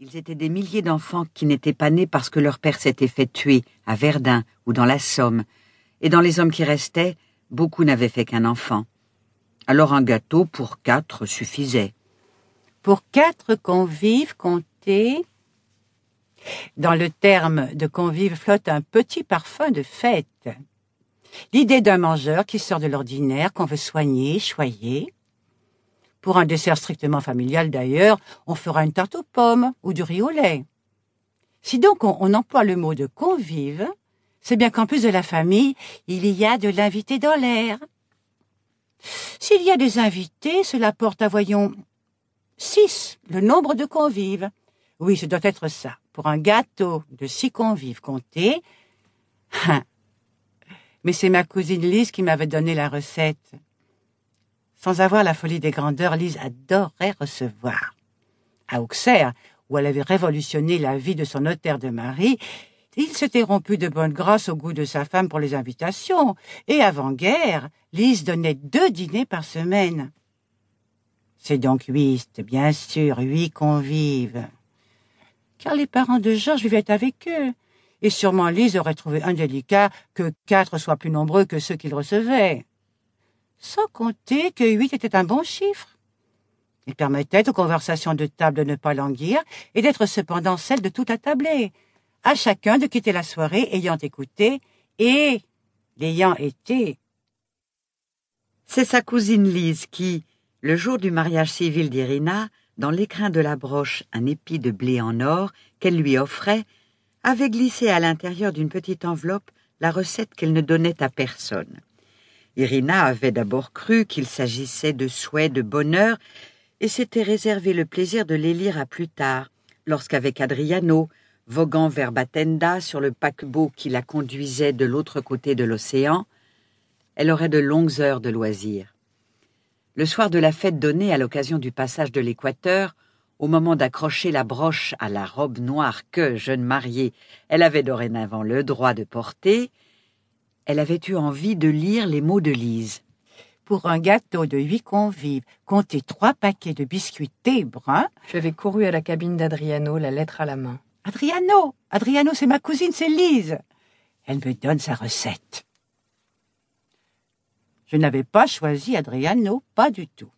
Ils étaient des milliers d'enfants qui n'étaient pas nés parce que leur père s'était fait tuer à Verdun ou dans la Somme, et dans les hommes qui restaient, beaucoup n'avaient fait qu'un enfant. Alors un gâteau pour quatre suffisait. Pour quatre convives comptés, dans le terme de convive flotte un petit parfum de fête. L'idée d'un mangeur qui sort de l'ordinaire, qu'on veut soigner, choyer. Pour un dessert strictement familial d'ailleurs, on fera une tarte aux pommes ou du riz au lait. Si donc on, emploie le mot de convive, c'est bien qu'en plus de la famille, il y a de l'invité dans l'air. S'il y a des invités, cela porte à, voyons, six, le nombre de convives. Oui, ce doit être ça. Pour un gâteau de six convives comptés. Hein. Mais c'est ma cousine Lise qui m'avait donné la recette. Sans avoir la folie des grandeurs, Lise adorait recevoir. À Auxerre, où elle avait révolutionné la vie de son notaire de mari, il s'était rompu de bonne grâce au goût de sa femme pour les invitations, et avant-guerre, Lise donnait deux dîners par semaine. C'est donc huit, bien sûr, huit convives. Car les parents de Georges vivaient avec eux, et sûrement Lise aurait trouvé indélicat que quatre soient plus nombreux que ceux qu'il recevait. Sans compter que huit était un bon chiffre. Il permettait aux conversations de table de ne pas languir et d'être cependant celles de tout attabler, à chacun de quitter la soirée ayant écouté et l'ayant été. C'est sa cousine Lise qui, le jour du mariage civil d'Irina, dans l'écrin de la broche un épi de blé en or qu'elle lui offrait, avait glissé à l'intérieur d'une petite enveloppe la recette qu'elle ne donnait à personne. Irina avait d'abord cru qu'il s'agissait de souhaits de bonheur et s'était réservé le plaisir de les lire à plus tard, lorsqu'avec Adriano, voguant vers Batenda sur le paquebot qui la conduisait de l'autre côté de l'océan, elle aurait de longues heures de loisirs. Le soir de la fête donnée à l'occasion du passage de l'équateur, au moment d'accrocher la broche à la robe noire que, jeune mariée, elle avait dorénavant le droit de porter, elle avait eu envie de lire les mots de Lise. Pour un gâteau de huit convives, comptez trois paquets de biscuits thé bruns. J'avais couru à la cabine d'Adriano, la lettre à la main. Adriano Adriano, c'est ma cousine, c'est Lise. Elle me donne sa recette. Je n'avais pas choisi Adriano, pas du tout.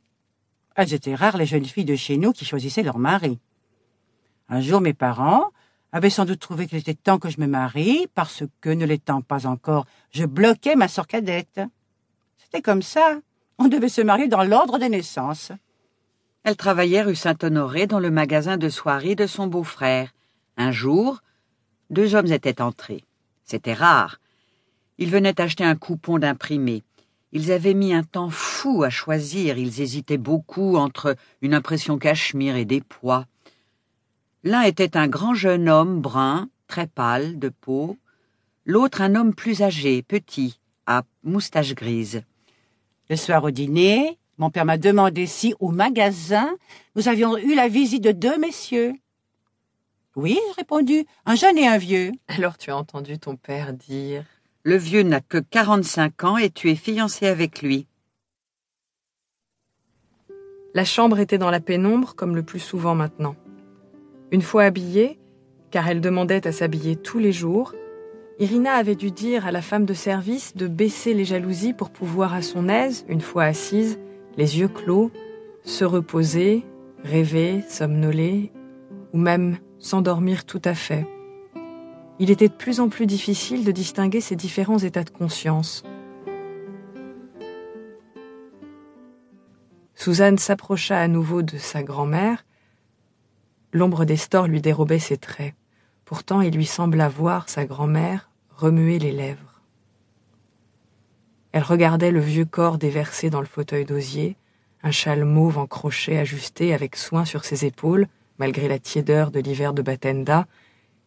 Elles étaient rares les jeunes filles de chez nous qui choisissaient leur mari. Un jour, mes parents avaient sans doute trouvé qu'il était temps que je me marie, parce que, ne l'étant pas encore, je bloquais ma sœur cadette. C'était comme ça. On devait se marier dans l'ordre des naissances. Elle travaillait rue Saint-Honoré dans le magasin de soierie de son beau-frère. Un jour, deux hommes étaient entrés. C'était rare. Ils venaient acheter un coupon d'imprimé. Ils avaient mis un temps fou à choisir, ils hésitaient beaucoup entre une impression cachemire et des poids. L'un était un grand jeune homme brun, très pâle de peau, l'autre un homme plus âgé, petit, à moustache grise. Le soir au dîner, mon père m'a demandé si, au magasin, nous avions eu la visite de deux messieurs. Oui, j'ai répondu, un jeune et un vieux. Alors tu as entendu ton père dire Le vieux n'a que quarante-cinq ans et tu es fiancé avec lui. La chambre était dans la pénombre comme le plus souvent maintenant. Une fois habillée, car elle demandait à s'habiller tous les jours, Irina avait dû dire à la femme de service de baisser les jalousies pour pouvoir à son aise, une fois assise, les yeux clos, se reposer, rêver, somnoler, ou même s'endormir tout à fait. Il était de plus en plus difficile de distinguer ces différents états de conscience. Suzanne s'approcha à nouveau de sa grand-mère. L'ombre des stores lui dérobait ses traits. Pourtant, il lui sembla voir sa grand-mère remuer les lèvres. Elle regardait le vieux corps déversé dans le fauteuil d'osier, un châle mauve en crochet ajusté avec soin sur ses épaules, malgré la tiédeur de l'hiver de Batenda,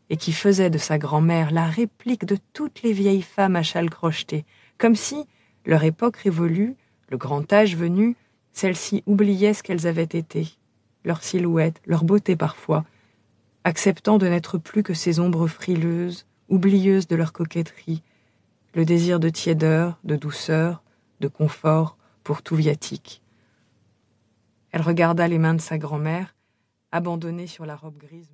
et qui faisait de sa grand-mère la réplique de toutes les vieilles femmes à châle crocheté, comme si, leur époque révolue, le grand âge venu, celles-ci oubliaient ce qu'elles avaient été, leur silhouette, leur beauté parfois, acceptant de n'être plus que ces ombres frileuses, oublieuses de leur coquetterie, le désir de tiédeur, de douceur, de confort pour tout viatique. Elle regarda les mains de sa grand-mère, abandonnées sur la robe grise.